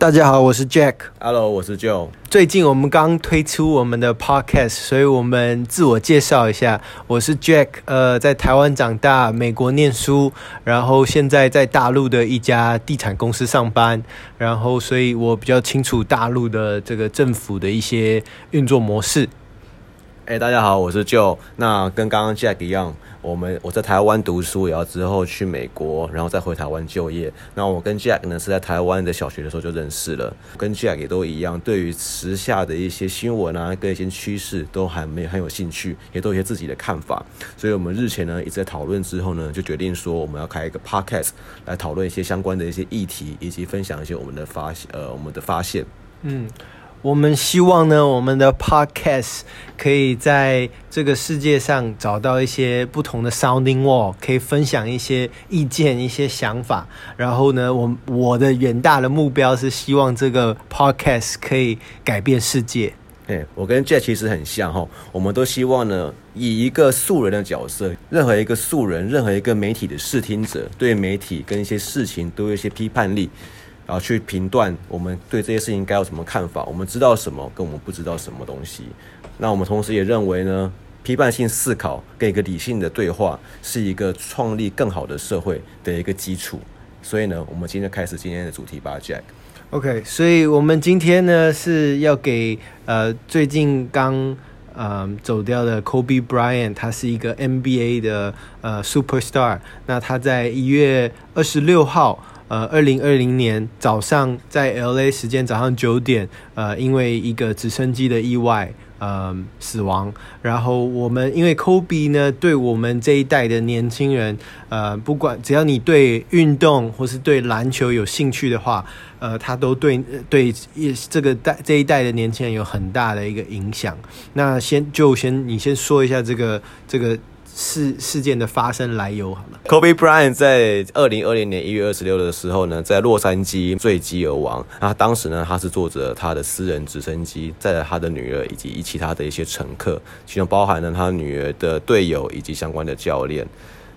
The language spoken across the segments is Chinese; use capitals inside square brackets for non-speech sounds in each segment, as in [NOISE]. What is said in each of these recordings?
大家好，我是 Jack。Hello，我是 Joe。最近我们刚推出我们的 Podcast，所以我们自我介绍一下。我是 Jack，呃，在台湾长大，美国念书，然后现在在大陆的一家地产公司上班，然后所以我比较清楚大陆的这个政府的一些运作模式。哎，大家好，我是 Joe。那跟刚刚 Jack 一样。我们我在台湾读书，然后之后去美国，然后再回台湾就业。那我跟 Jack 呢是在台湾的小学的时候就认识了，跟 Jack 也都一样，对于时下的一些新闻啊，跟一些趋势都还没很有兴趣，也都有一些自己的看法。所以我们日前呢一直在讨论之后呢，就决定说我们要开一个 Podcast 来讨论一些相关的一些议题，以及分享一些我们的发呃我们的发现。嗯。我们希望呢，我们的 podcast 可以在这个世界上找到一些不同的 sounding wall，可以分享一些意见、一些想法。然后呢，我我的远大的目标是希望这个 podcast 可以改变世界。哎，我跟 Jack 其实很像哈，我们都希望呢，以一个素人的角色，任何一个素人，任何一个媒体的视听者，对媒体跟一些事情都有一些批判力。然后去评断我们对这些事情该有什么看法，我们知道什么，跟我们不知道什么东西。那我们同时也认为呢，批判性思考跟一个理性的对话是一个创立更好的社会的一个基础。所以呢，我们今天开始今天的主题吧，Jack。OK，所以我们今天呢是要给呃最近刚呃走掉的 Kobe Bryant，他是一个 NBA 的呃 Superstar。那他在一月二十六号。呃，二零二零年早上在 LA 时间早上九点，呃，因为一个直升机的意外，呃，死亡。然后我们因为 Kobe 呢，对我们这一代的年轻人，呃，不管只要你对运动或是对篮球有兴趣的话，呃，他都对对这个代这一代的年轻人有很大的一个影响。那先就先你先说一下这个这个。事事件的发生来由好了。Kobe Bryant 在二零二零年一月二十六的时候呢，在洛杉矶坠机而亡。那当时呢，他是坐着他的私人直升机，载着他的女儿以及其他的一些乘客，其中包含了他女儿的队友以及相关的教练。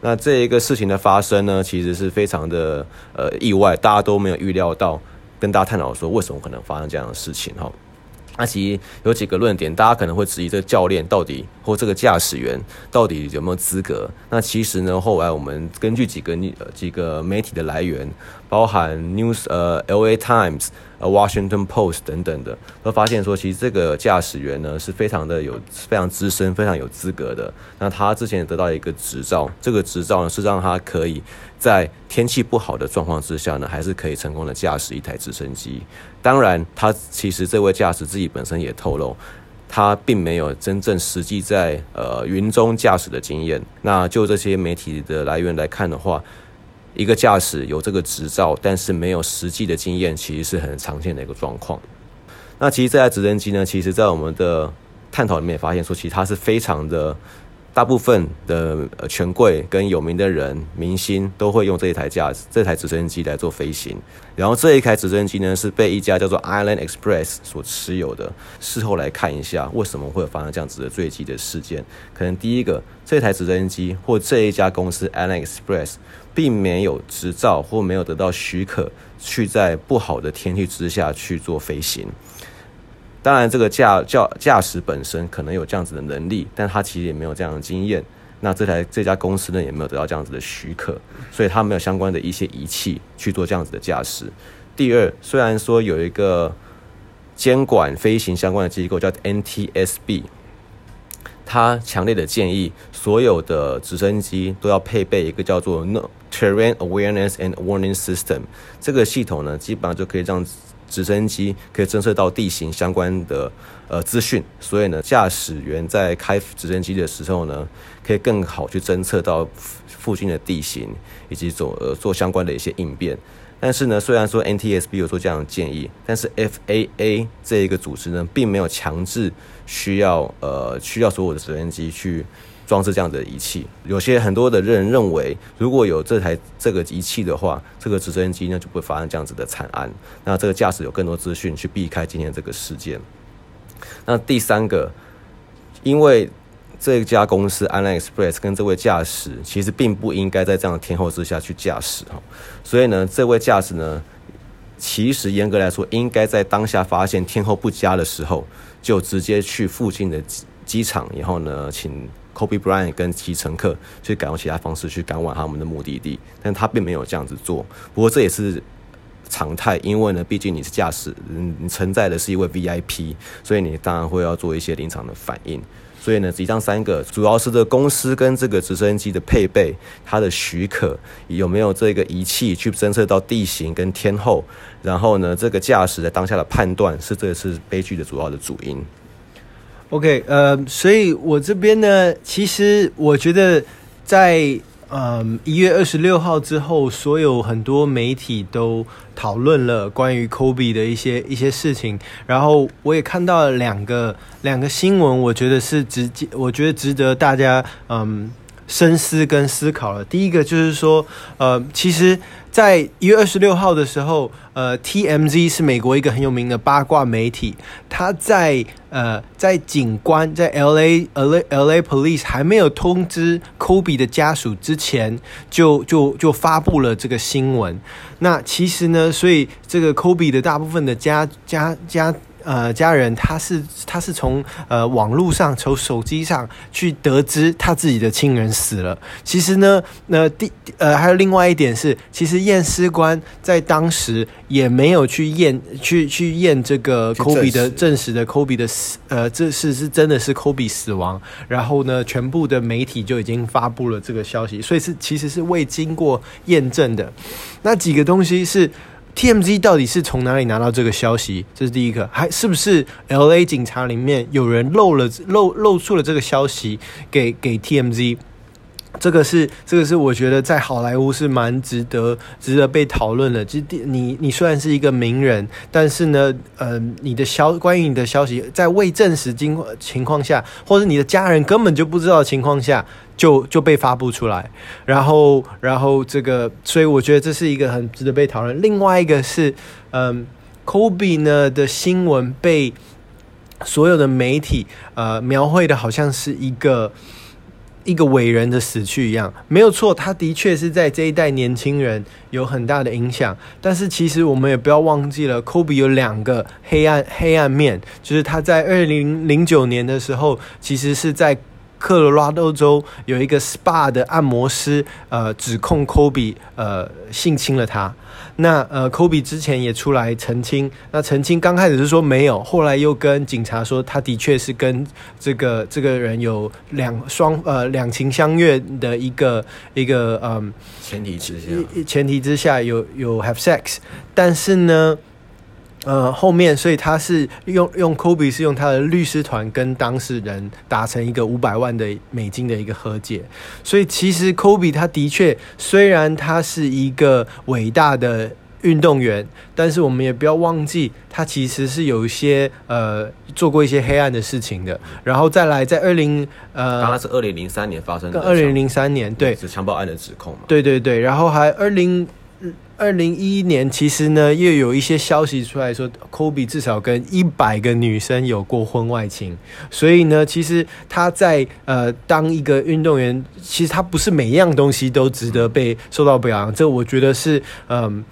那这一个事情的发生呢，其实是非常的呃意外，大家都没有预料到。跟大家探讨说，为什么可能发生这样的事情哈？那其实有几个论点，大家可能会质疑这个教练到底或这个驾驶员到底有没有资格。那其实呢，后来我们根据几个呃几个媒体的来源，包含 News 呃 LA Times、呃 Washington Post 等等的，都发现说，其实这个驾驶员呢是非常的有非常资深、非常有资格的。那他之前得到一个执照，这个执照呢是让他可以在天气不好的状况之下呢，还是可以成功的驾驶一台直升机。当然，他其实这位驾驶自己本身也透露，他并没有真正实际在呃云中驾驶的经验。那就这些媒体的来源来看的话，一个驾驶有这个执照，但是没有实际的经验，其实是很常见的一个状况。那其实这台直升机呢，其实在我们的探讨里面也发现说，其实它是非常的。大部分的呃权贵跟有名的人、明星都会用这一台架子、这台直升机来做飞行。然后这一台直升机呢，是被一家叫做 Island Express 所持有的。事后来看一下，为什么会发生这样子的坠机的事件？可能第一个，这台直升机或这一家公司 Island Express 并没有执照或没有得到许可，去在不好的天气之下去做飞行。当然，这个驾驾驾驶本身可能有这样子的能力，但他其实也没有这样的经验。那这台这家公司呢，也没有得到这样子的许可，所以他没有相关的一些仪器去做这样子的驾驶。第二，虽然说有一个监管飞行相关的机构叫 NTSB，他强烈的建议所有的直升机都要配备一个叫做 No Terrain Awareness and Warning System，这个系统呢，基本上就可以让直升机可以侦测到地形相关的呃资讯，所以呢，驾驶员在开直升机的时候呢，可以更好去侦测到附近的地形以及做呃做相关的一些应变。但是呢，虽然说 NTSB 有做这样的建议，但是 FAA 这一个组织呢，并没有强制需要呃需要所有的直升机去。装置这样的仪器，有些很多的人认为，如果有这台这个仪器的话，这个直升机呢就不会发生这样子的惨案。那这个驾驶有更多资讯去避开今天这个事件。那第三个，因为这家公司 Island Express 跟这位驾驶其实并不应该在这样的天候之下去驾驶哈，所以呢，这位驾驶呢。其实严格来说，应该在当下发现天候不佳的时候，就直接去附近的机场，然后呢，请 Kobe Bryant 跟其乘客去改用其他方式去赶往他们的目的地。但他并没有这样子做。不过这也是常态，因为呢，毕竟你是驾驶，你承载的是一位 VIP，所以你当然会要做一些临场的反应。所以呢，以上三个主要是这个公司跟这个直升机的配备，它的许可有没有这个仪器去侦测到地形跟天候，然后呢，这个驾驶在当下的判断是这次悲剧的主要的主因。OK，呃，所以我这边呢，其实我觉得在。嗯，一月二十六号之后，所有很多媒体都讨论了关于 Kobe 的一些一些事情，然后我也看到了两个两个新闻，我觉得是直接，我觉得值得大家嗯深思跟思考了。第一个就是说，呃，其实。在一月二十六号的时候，呃，TMZ 是美国一个很有名的八卦媒体，他在呃在警官在 LA LA LA Police 还没有通知 Kobe 的家属之前，就就就发布了这个新闻。那其实呢，所以这个 Kobe 的大部分的家家家。呃，家人他是他是从呃网络上从手机上去得知他自己的亲人死了。其实呢，那第呃还有另外一点是，其实验尸官在当时也没有去验去去验这个 Kobe 的证实的 Kobe 的死呃这是是真的是 Kobe 死亡。然后呢，全部的媒体就已经发布了这个消息，所以是其实是未经过验证的。那几个东西是。TMZ 到底是从哪里拿到这个消息？这是第一个，还是不是 LA 警察里面有人漏了漏漏出了这个消息给给 TMZ？这个是这个是我觉得在好莱坞是蛮值得值得被讨论的。就你你虽然是一个名人，但是呢，呃，你的消关于你的消息在未证实情情况下，或者你的家人根本就不知道的情况下。就就被发布出来，然后然后这个，所以我觉得这是一个很值得被讨论。另外一个是，嗯，Kobe 呢的新闻被所有的媒体呃描绘的好像是一个一个伟人的死去一样，没有错，他的确是在这一代年轻人有很大的影响。但是其实我们也不要忘记了，Kobe 有两个黑暗黑暗面，就是他在二零零九年的时候，其实是在。科罗拉多州有一个 SPA 的按摩师，呃，指控 Kobe 呃性侵了他。那呃，Kobe 之前也出来澄清。那澄清刚开始是说没有，后来又跟警察说他的确是跟这个这个人有两双呃两情相悦的一个一个嗯前提之下，前提之下有有 have sex，但是呢。呃，后面，所以他是用用 Kobe 是用他的律师团跟当事人达成一个五百万的美金的一个和解。所以其实 Kobe 他的确，虽然他是一个伟大的运动员，但是我们也不要忘记，他其实是有一些呃做过一些黑暗的事情的。然后再来，在二零呃，刚刚是二零零三年发生的，二零零三年对，是强暴案的指控嘛？对对对，然后还二零。二零一一年，其实呢，又有一些消息出来说，Kobe 至少跟一百个女生有过婚外情。所以呢，其实他在呃当一个运动员，其实他不是每一样东西都值得被受到表扬。这我觉得是嗯、呃，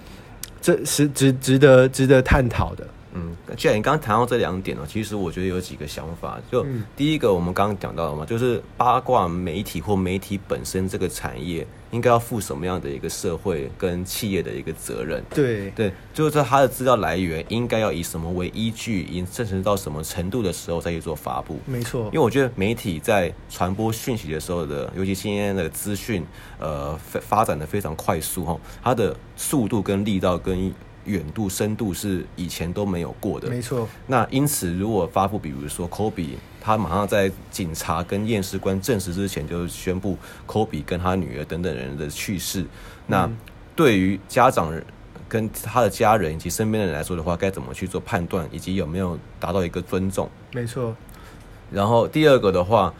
这是值值得值得探讨的。嗯，既然你刚刚谈到这两点呢，其实我觉得有几个想法。就第一个，我们刚刚讲到了嘛，就是八卦媒体或媒体本身这个产业。应该要负什么样的一个社会跟企业的一个责任？对对，就是它的资料来源应该要以什么为依据，以证实到什么程度的时候再去做发布。没错，因为我觉得媒体在传播讯息的时候的，尤其今天的资讯，呃，发展的非常快速哈，它的速度跟力道跟。远度、深度是以前都没有过的，没错。那因此，如果发布，比如说 Kobe，他马上在警察跟验尸官证实之前就宣布 Kobe 跟他女儿等等人的去世，那对于家长跟他的家人以及身边的人来说的话，该怎么去做判断，以及有没有达到一个尊重？没错。然后第二个的话，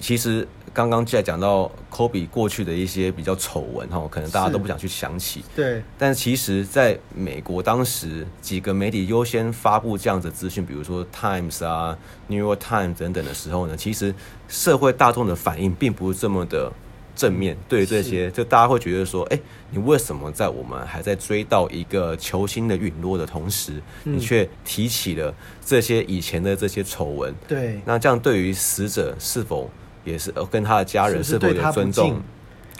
其实。刚刚在讲到 Kobe 过去的一些比较丑闻哈，可能大家都不想去想起。对，但其实在美国当时几个媒体优先发布这样子资讯，比如说 Times 啊、New York Times 等等的时候呢，其实社会大众的反应并不是这么的正面对于这些，就大家会觉得说，哎、欸，你为什么在我们还在追到一个球星的陨落的同时，你却提起了这些以前的这些丑闻？对，那这样对于死者是否也是跟他的家人是否有尊重？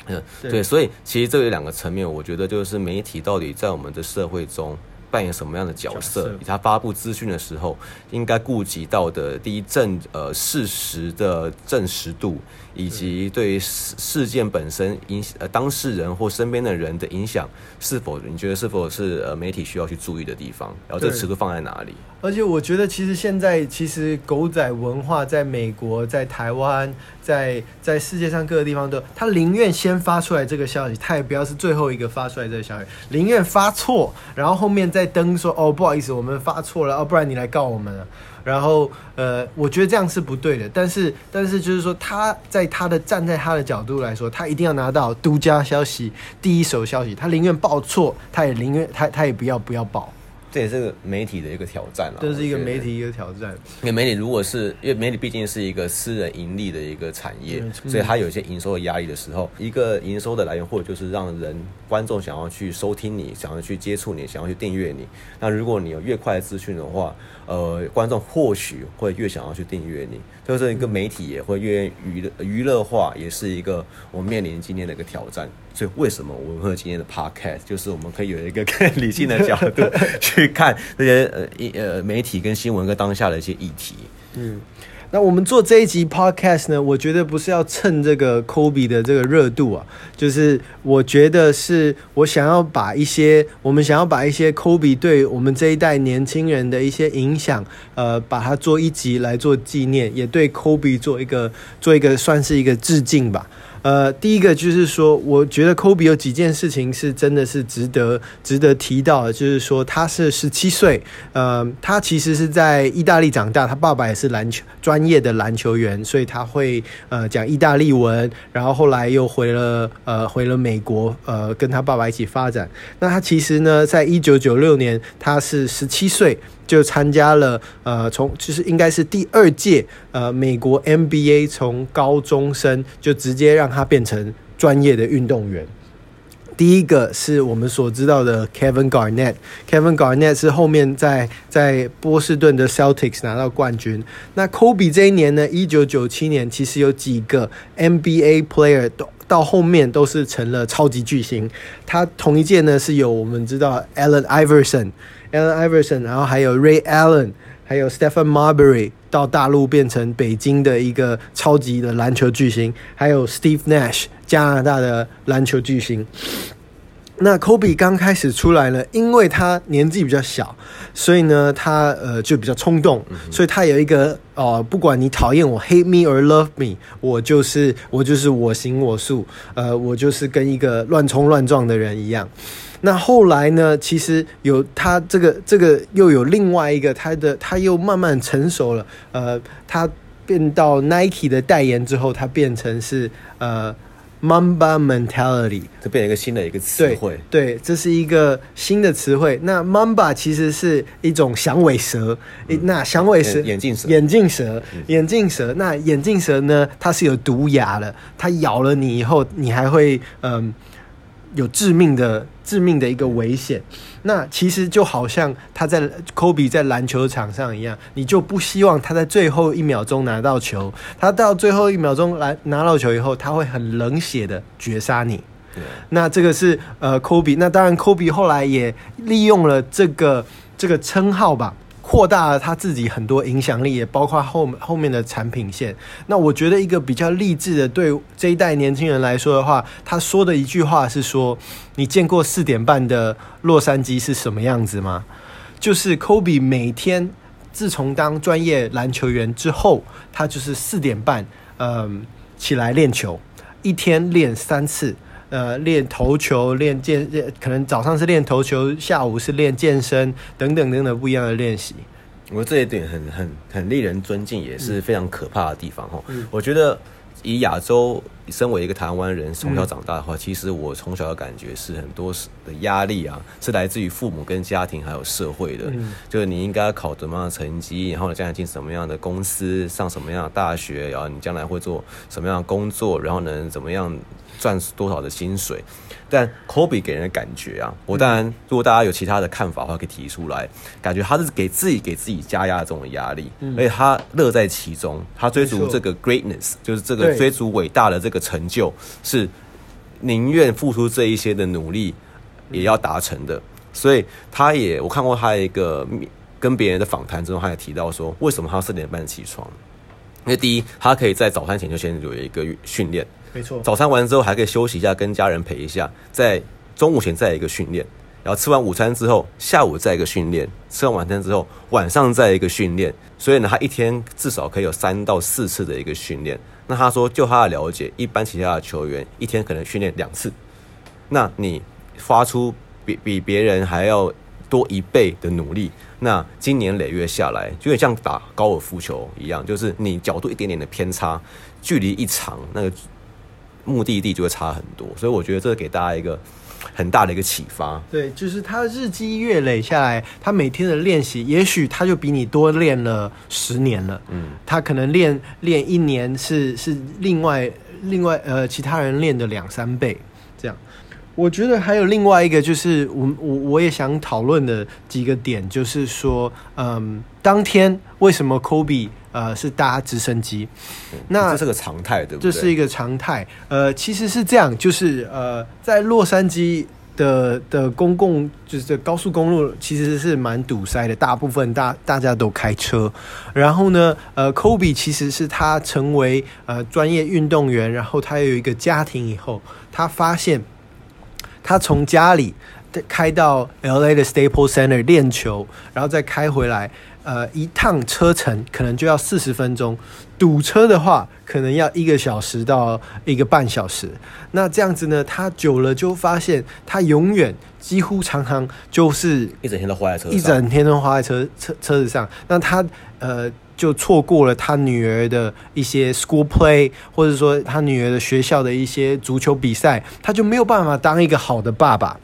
嗯，对，所以其实这有两个层面，我觉得就是媒体到底在我们的社会中。扮演什么样的角色？以他发布资讯的时候，应该顾及到的第一证呃事实的证实度，以及对于事事件本身影呃当事人或身边的人的影响，是否你觉得是否是呃媒体需要去注意的地方？然后这个尺度放在哪里？而且我觉得，其实现在其实狗仔文化在美国、在台湾、在在世界上各个地方都，他宁愿先发出来这个消息，他也不要是最后一个发出来这个消息，宁愿发错，然后后面再登说哦不好意思，我们发错了哦，不然你来告我们了。然后呃，我觉得这样是不对的。但是但是就是说，他在他的站在他的角度来说，他一定要拿到独家消息、第一手消息，他宁愿报错，他也宁愿他他也不要不要报。这也是个媒体的一个挑战了，这是一个媒体一个挑战。因为媒体如果是因为媒体毕竟是一个私人盈利的一个产业，所以它有一些营收的压力的时候，一个营收的来源或者就是让人观众想要去收听你，想要去接触你，想要去订阅你。那如果你有越快的资讯的话，呃，观众或许会越想要去订阅你。就是一个媒体也会越娱乐娱乐化，也是一个我们面临今天的一个挑战。所以为什么我们会有今天的 podcast，就是我们可以有一个更 [LAUGHS] 理性的角度去看这些呃呃媒体跟新闻跟当下的一些议题。嗯。那我们做这一集 podcast 呢，我觉得不是要蹭这个 Kobe 的这个热度啊，就是我觉得是我想要把一些我们想要把一些 Kobe 对我们这一代年轻人的一些影响，呃，把它做一集来做纪念，也对 Kobe 做一个做一个算是一个致敬吧。呃，第一个就是说，我觉得 Kobe 有几件事情是真的是值得值得提到的，就是说他是十七岁，呃，他其实是在意大利长大，他爸爸也是篮球专业的篮球员，所以他会呃讲意大利文，然后后来又回了呃回了美国，呃跟他爸爸一起发展。那他其实呢，在一九九六年，他是十七岁。就参加了，呃，从其实应该是第二届，呃，美国 NBA 从高中生就直接让他变成专业的运动员。第一个是我们所知道的 Kevin Garnett，Kevin Garnett 是后面在在波士顿的 Celtics 拿到冠军。那 Kobe 这一年呢，一九九七年，其实有几个 NBA player 都到后面都是成了超级巨星。他同一届呢是有我们知道 Allen Iverson。Allen Iverson，然后还有 Ray Allen，还有 Stephen Marbury 到大陆变成北京的一个超级的篮球巨星，还有 Steve Nash 加拿大的篮球巨星。那 Kobe 刚开始出来呢，因为他年纪比较小，所以呢他呃就比较冲动，所以他有一个哦、呃，不管你讨厌我 Hate me or love me，我就是我就是我行我素，呃，我就是跟一个乱冲乱撞的人一样。那后来呢？其实有他这个这个又有另外一个他的他又慢慢成熟了。呃，他变到 Nike 的代言之后，他变成是呃 Mamba mentality，这变成一个新的一个词汇。对，这是一个新的词汇。那 Mamba 其实是一种响尾蛇。嗯、那响尾蛇，眼镜蛇，眼镜蛇，眼镜蛇。那眼镜蛇呢？它是有毒牙的，它咬了你以后，你还会嗯。呃有致命的、致命的一个危险。那其实就好像他在科比在篮球场上一样，你就不希望他在最后一秒钟拿到球。他到最后一秒钟来拿到球以后，他会很冷血的绝杀你。那这个是呃科比。那当然，科比后来也利用了这个这个称号吧。扩大了他自己很多影响力，也包括后后面的产品线。那我觉得一个比较励志的，对这一代年轻人来说的话，他说的一句话是说：“你见过四点半的洛杉矶是什么样子吗？”就是 Kobe 每天自从当专业篮球员之后，他就是四点半，嗯，起来练球，一天练三次。呃，练投球，练健，可能早上是练投球，下午是练健身，等等等等不一样的练习。我这一点很很很令人尊敬，也是非常可怕的地方哈。嗯、我觉得以亚洲身为一个台湾人，从小长大的话，嗯、其实我从小的感觉是很多的压力啊，是来自于父母跟家庭还有社会的。嗯、就是你应该考怎么样的成绩，然后你，将来进什么样的公司，上什么样的大学，然后你将来会做什么样的工作，然后能，怎么样赚多少的薪水。但 Kobe 给人的感觉啊，我当然，如果大家有其他的看法的话，可以提出来。感觉他是给自己给自己加压这种压力，而且他乐在其中。他追逐这个 greatness，就是这个追逐伟大的这个成就，是宁愿付出这一些的努力也要达成的。所以他也，我看过他一个跟别人的访谈之后，他也提到说，为什么他四点半起床？因为第一，他可以在早餐前就先有一个训练。没错，早餐完之后还可以休息一下，跟家人陪一下，在中午前再一个训练，然后吃完午餐之后，下午再一个训练，吃完晚餐之后，晚上再一个训练。所以呢，他一天至少可以有三到四次的一个训练。那他说，就他的了解，一般其他的球员一天可能训练两次。那你发出比比别人还要多一倍的努力，那今年累月下来，就有点像打高尔夫球一样，就是你角度一点点的偏差，距离一长，那个。目的地就会差很多，所以我觉得这给大家一个很大的一个启发。对，就是他日积月累下来，他每天的练习，也许他就比你多练了十年了。嗯，他可能练练一年是是另外另外呃其他人练的两三倍这样。我觉得还有另外一个就是我我我也想讨论的几个点，就是说，嗯，当天为什么 Kobe？呃，是搭直升机，那这是个常态，对不对？这是一个常态。呃，其实是这样，就是呃，在洛杉矶的的公共就是这高速公路其实是蛮堵塞的，大部分大大家都开车。然后呢，呃，Kobe 其实是他成为呃专业运动员，然后他有一个家庭以后，他发现他从家里开到 LA 的 Staples Center 练球，然后再开回来。呃，一趟车程可能就要四十分钟，堵车的话可能要一个小时到一个半小时。那这样子呢，他久了就发现，他永远几乎常常就是一整天都花在车上，一整天都花在车车车子上。那他呃就错过了他女儿的一些 school play，或者说他女儿的学校的一些足球比赛，他就没有办法当一个好的爸爸。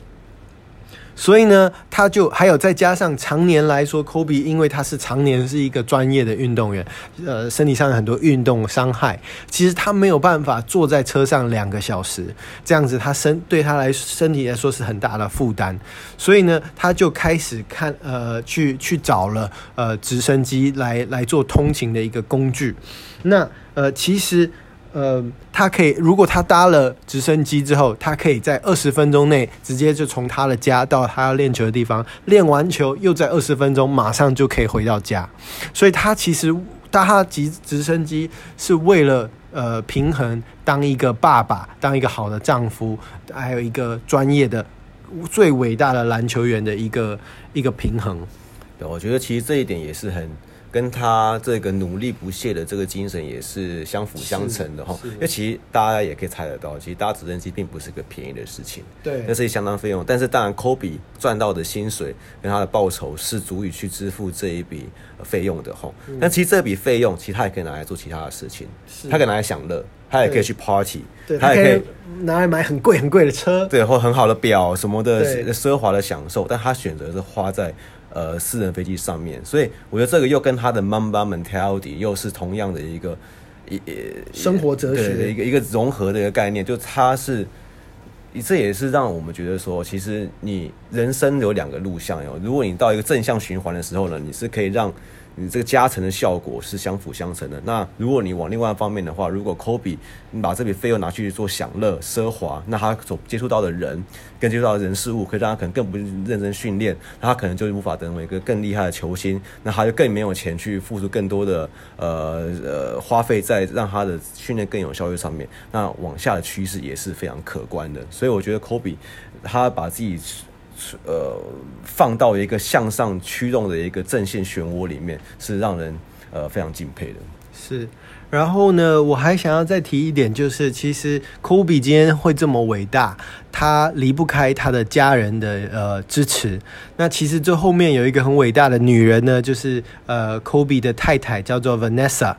所以呢，他就还有再加上常年来说，Kobe 因为他是常年是一个专业的运动员，呃，身体上有很多运动伤害，其实他没有办法坐在车上两个小时，这样子他身对他来身体来说是很大的负担，所以呢，他就开始看呃去去找了呃直升机来来做通勤的一个工具，那呃其实。呃，他可以，如果他搭了直升机之后，他可以在二十分钟内直接就从他的家到他要练球的地方，练完球又在二十分钟马上就可以回到家。所以他其实搭他直直升机是为了呃平衡当一个爸爸，当一个好的丈夫，还有一个专业的最伟大的篮球员的一个一个平衡。对，我觉得其实这一点也是很。跟他这个努力不懈的这个精神也是相辅相成的哈，因为其实大家也可以猜得到，其实搭直升机并不是个便宜的事情，对，那是相当费用。但是当然，Kobe 赚到的薪水跟他的报酬是足以去支付这一笔费用的哈。但其实这笔费用，其实他也可以拿来做其他的事情，他可以拿来享乐，他也可以去 party，他也可以拿来买很贵很贵的车，对，或很好的表什么的奢华的享受，但他选择是花在。呃，私人飞机上面，所以我觉得这个又跟他的 Mamba mentality 又是同样的一个一生活哲学的一个一个融合的一个概念，就他是，这也是让我们觉得说，其实你人生有两个路向哟。如果你到一个正向循环的时候呢，你是可以让。你这个加成的效果是相辅相成的。那如果你往另外一方面的话，如果 Kobe 你把这笔费用拿去做享乐、奢华，那他所接触到的人、跟接触到的人事物，可以让他可能更不认真训练，那他可能就无法成为一个更厉害的球星。那他就更没有钱去付出更多的呃呃花费在让他的训练更有效率上面。那往下的趋势也是非常可观的。所以我觉得 Kobe 他把自己。呃，放到一个向上驱动的一个正线漩涡里面，是让人呃非常敬佩的。是，然后呢，我还想要再提一点，就是其实科比今天会这么伟大，他离不开他的家人的呃支持。那其实这后面有一个很伟大的女人呢，就是呃科比的太太，叫做 Vanessa。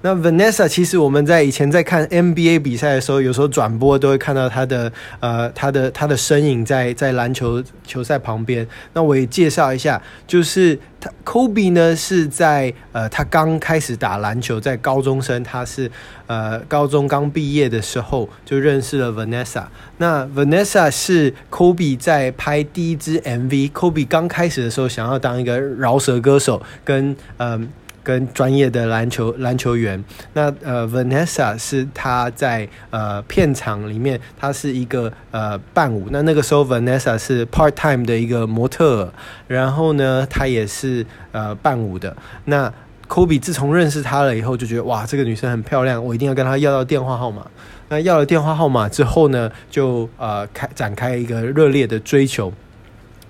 那 Vanessa 其实我们在以前在看 NBA 比赛的时候，有时候转播都会看到她的呃她的她的身影在在篮球球赛旁边。那我也介绍一下，就是他 Kobe 呢是在呃他刚开始打篮球，在高中生，他是呃高中刚毕业的时候就认识了 Vanessa。那 Vanessa 是 Kobe 在拍第一支 MV。Kobe 刚开始的时候想要当一个饶舌歌手，跟嗯。呃跟专业的篮球篮球员，那呃，Vanessa 是他在呃片场里面，他是一个呃伴舞。那那个时候，Vanessa 是 part time 的一个模特，然后呢，他也是呃伴舞的。那 Kobe 自从认识他了以后，就觉得哇，这个女生很漂亮，我一定要跟她要到电话号码。那要了电话号码之后呢，就呃开展开一个热烈的追求。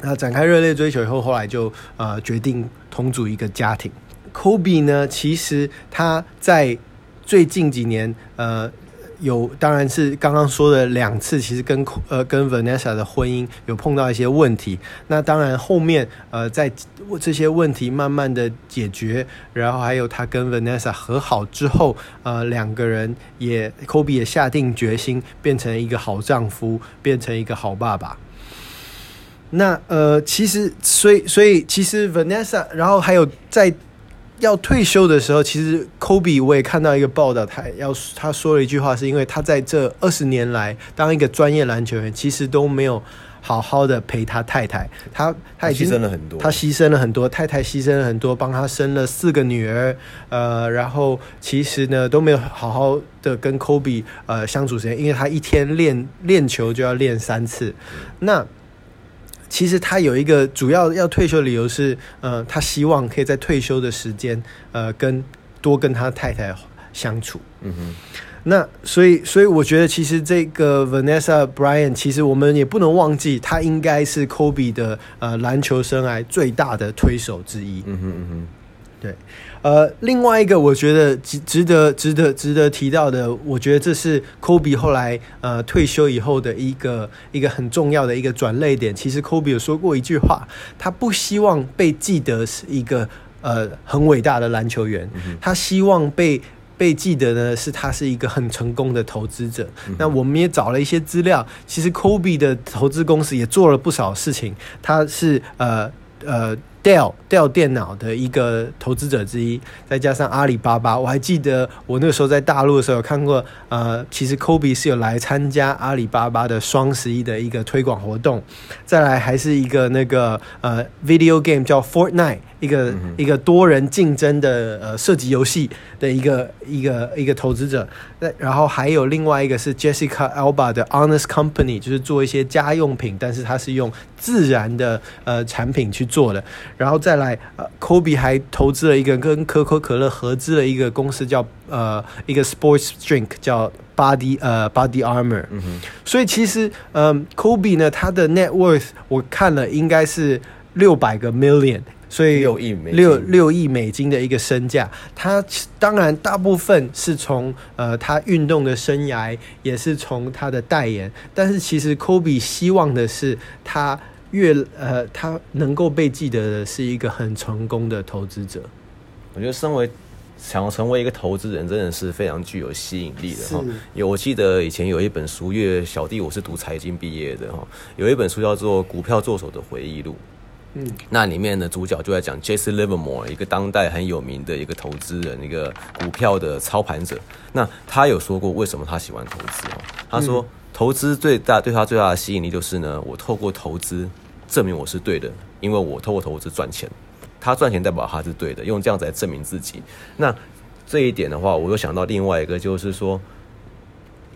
那展开热烈追求以后，后来就呃决定同组一个家庭。Kobe 呢，其实他在最近几年，呃，有当然是刚刚说的两次，其实跟呃跟 Vanessa 的婚姻有碰到一些问题。那当然后面呃在这些问题慢慢的解决，然后还有他跟 Vanessa 和好之后，呃两个人也 Kobe 也下定决心变成一个好丈夫，变成一个好爸爸。那呃其实所以所以其实 Vanessa，然后还有在。要退休的时候，其实 Kobe 我也看到一个报道，他要他说了一句话，是因为他在这二十年来当一个专业篮球员，其实都没有好好的陪他太太，他他已经牺牲了很多，他牺牲了很多，太太牺牲了很多，帮他生了四个女儿，呃，然后其实呢都没有好好的跟 Kobe 呃相处时间，因为他一天练练球就要练三次，那。其实他有一个主要要退休的理由是，呃，他希望可以在退休的时间，呃，跟多跟他太太相处。嗯哼。那所以，所以我觉得，其实这个 Vanessa Bryant，其实我们也不能忘记，他应该是 Kobe 的呃篮球生涯最大的推手之一。嗯哼嗯哼。对。呃，另外一个我觉得值值得值得值得提到的，我觉得这是 Kobe 后来呃退休以后的一个一个很重要的一个转捩点。其实 Kobe 有说过一句话，他不希望被记得是一个呃很伟大的篮球员，他希望被被记得呢是他是一个很成功的投资者。那我们也找了一些资料，其实 Kobe 的投资公司也做了不少事情，他是呃呃。Dell Dell 电脑的一个投资者之一，再加上阿里巴巴，我还记得我那个时候在大陆的时候有看过，呃，其实 Kobe 是有来参加阿里巴巴的双十一的一个推广活动，再来还是一个那个呃 video game 叫 Fortnite。一个、嗯、一个多人竞争的呃射击游戏的一个一个一个投资者，那然后还有另外一个是 Jessica Alba 的 Honest Company，就是做一些家用品，但是它是用自然的呃产品去做的。然后再来，呃，Kobe 还投资了一个跟可口可乐合资的一个公司叫呃一个 Sports Drink 叫 Body 呃 Body Armor。嗯哼。所以其实嗯、呃、Kobe 呢，他的 Net Worth 我看了应该是六百个 Million。所以六亿美六六亿美金的一个身价，他当然大部分是从呃他运动的生涯，也是从他的代言。但是其实 Kobe 希望的是他越呃他能够被记得的是一个很成功的投资者。我觉得身为想要成为一个投资人，真的是非常具有吸引力的哈。有我记得以前有一本书，因为小弟我是读财经毕业的哈，有一本书叫做《股票作手的回忆录》。嗯，那里面的主角就在讲 Jesse Livermore，一个当代很有名的一个投资人，一个股票的操盘者。那他有说过为什么他喜欢投资哦？他说投资最大对他最大的吸引力就是呢，我透过投资证明我是对的，因为我透过投资赚钱，他赚钱代表他是对的，用这样子来证明自己。那这一点的话，我又想到另外一个，就是说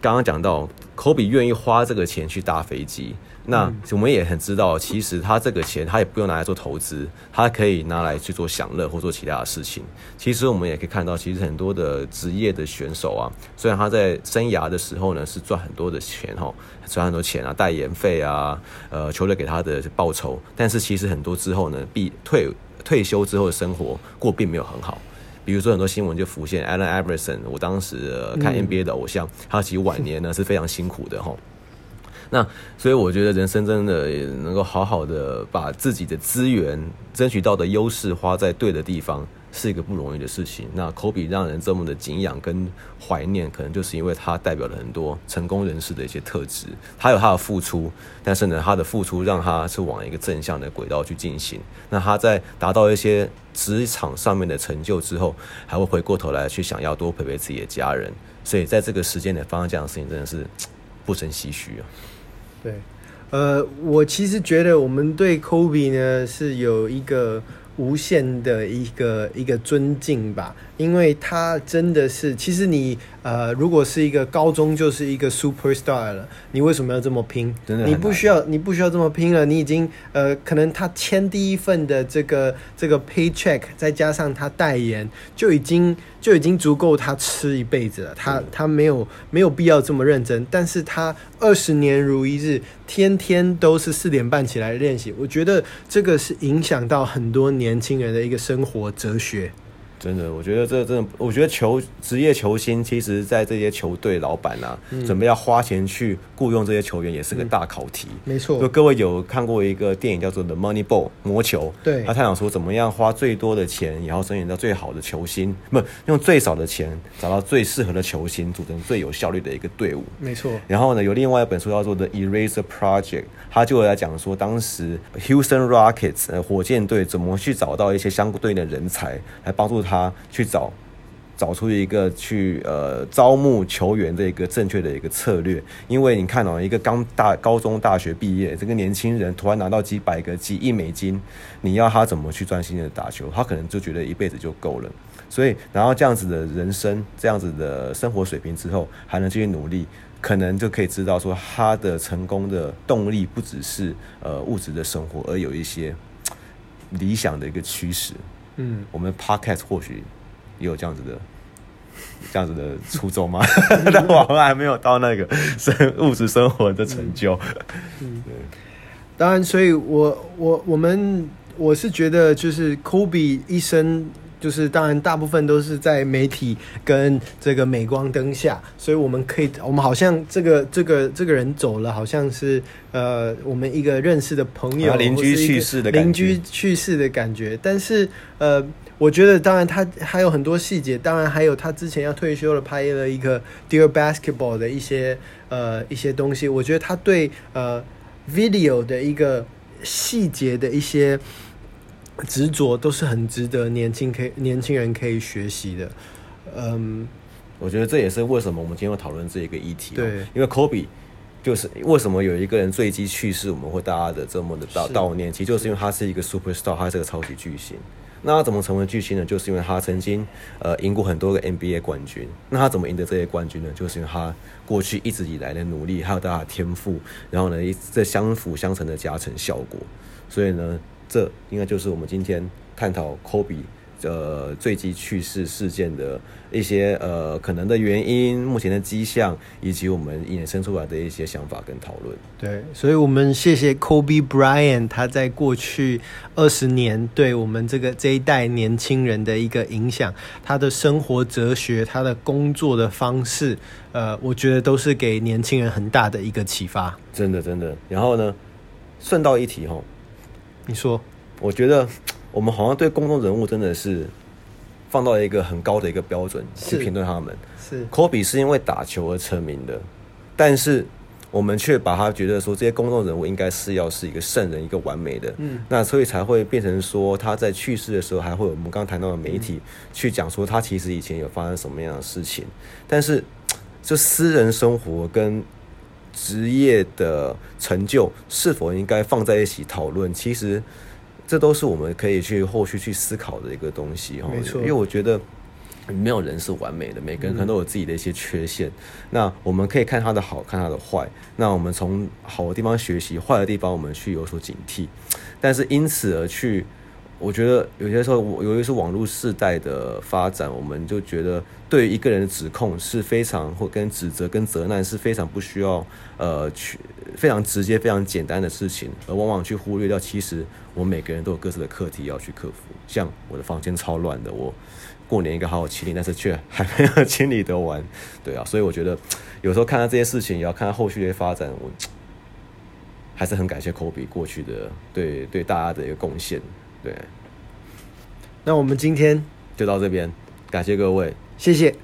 刚刚讲到科比愿意花这个钱去搭飞机。那我们也很知道，其实他这个钱他也不用拿来做投资，他可以拿来去做享乐或做其他的事情。其实我们也可以看到，其实很多的职业的选手啊，虽然他在生涯的时候呢是赚很多的钱哈，赚很多钱啊，代言费啊，呃，球队给他的报酬，但是其实很多之后呢，毕退退休之后的生活过并没有很好。比如说很多新闻就浮现 Allen Iverson，我当时、呃、看 NBA 的偶像，嗯、他其实晚年呢是非常辛苦的哈。那所以我觉得人生真的能够好好的把自己的资源争取到的优势花在对的地方。是一个不容易的事情。那科比让人这么的敬仰跟怀念，可能就是因为他代表了很多成功人士的一些特质。他有他的付出，但是呢，他的付出让他是往一个正向的轨道去进行。那他在达到一些职场上面的成就之后，还会回过头来去想要多陪陪自己的家人。所以在这个时间点发生这样的事情，真的是不胜唏嘘啊。对，呃，我其实觉得我们对 Kobe 呢是有一个。无限的一个一个尊敬吧，因为他真的是，其实你呃，如果是一个高中就是一个 super star 了，你为什么要这么拼？真的，你不需要，你不需要这么拼了。你已经呃，可能他签第一份的这个这个 paycheck，再加上他代言，就已经就已经足够他吃一辈子了。他他没有没有必要这么认真，但是他二十年如一日，天天都是四点半起来练习。我觉得这个是影响到很多年年轻人的一个生活哲学。真的，我觉得这真的，我觉得球职业球星，其实在这些球队老板啊，嗯、准备要花钱去雇佣这些球员，也是个大考题。嗯、没错，就各位有看过一个电影叫做《The Money Ball》魔球，对，他探讨说怎么样花最多的钱，然后争选到最好的球星，不用最少的钱找到最适合的球星，组成最有效率的一个队伍。没错。然后呢，有另外一本书叫做《The Eraser Project》，他就来讲说当时 Houston Rockets 呃火箭队怎么去找到一些相对应的人才来帮助他。他去找找出一个去呃招募球员的一个正确的一个策略，因为你看哦，一个刚大高中大学毕业这个年轻人突然拿到几百个几亿美金，你要他怎么去专心的打球？他可能就觉得一辈子就够了。所以拿到这样子的人生，这样子的生活水平之后，还能继续努力，可能就可以知道说他的成功的动力不只是呃物质的生活，而有一些理想的一个驱使。嗯，我们 podcast 或许也有这样子的、这样子的初衷吗？[LAUGHS] 但我们还没有到那个生物质生活的成就。嗯，对。当然，所以我我我们我是觉得，就是 Kobe 一生。就是当然，大部分都是在媒体跟这个镁光灯下，所以我们可以，我们好像这个这个这个人走了，好像是呃我们一个认识的朋友，邻居去世的邻居去世的感觉。但是呃，我觉得当然他还有很多细节，当然还有他之前要退休了，拍了一个 Dear Basketball 的一些呃一些东西。我觉得他对呃 video 的一个细节的一些。执着都是很值得年轻可以年轻人可以学习的，嗯，我觉得这也是为什么我们今天会讨论这一个议题。对，因为科比就是为什么有一个人坠机去世，我们会大家的这么的悼悼念，其实就是因为他是一个 super star，他是个超级巨星。那他怎么成为巨星呢？就是因为他曾经呃赢过很多个 NBA 冠军。那他怎么赢得这些冠军呢？就是因为他过去一直以来的努力，还有他的天赋，然后呢，这相辅相成的加成效果。所以呢。这应该就是我们今天探讨科比呃坠机去世事件的一些呃可能的原因、目前的迹象，以及我们衍生出来的一些想法跟讨论。对，所以我们谢谢 Kobe Bryant，他在过去二十年对我们这个这一代年轻人的一个影响，他的生活哲学、他的工作的方式，呃，我觉得都是给年轻人很大的一个启发。真的，真的。然后呢，顺道一提吼。你说，我觉得 [TSK] 我们好像对公众人物真的是放到了一个很高的一个标准去评论他们。是，科比是因为打球而成名的，但是我们却把他觉得说这些公众人物应该是要是一个圣人，一个完美的。嗯，那所以才会变成说他在去世的时候还会有我们刚刚谈到的媒体去讲说他其实以前有发生什么样的事情，但是 [TSK] 这私人生活跟。职业的成就是否应该放在一起讨论？其实这都是我们可以去后续去思考的一个东西哈。没错，因为我觉得没有人是完美的，每个人可能都有自己的一些缺陷。嗯、那我们可以看他的好，看他的坏。那我们从好的地方学习，坏的地方我们去有所警惕。但是因此而去我觉得有些时候，我由于是网络世代的发展，我们就觉得对于一个人的指控是非常或跟指责跟责难是非常不需要呃去非常直接、非常简单的事情，而往往去忽略掉其实我们每个人都有各自的课题要去克服。像我的房间超乱的，我过年应该好好清理，但是却还没有清理得完。对啊，所以我觉得有时候看到这些事情，也要看到后续的发展。我还是很感谢 Kobe 过去的对对大家的一个贡献。对，那我们今天就到这边，感谢各位，谢谢。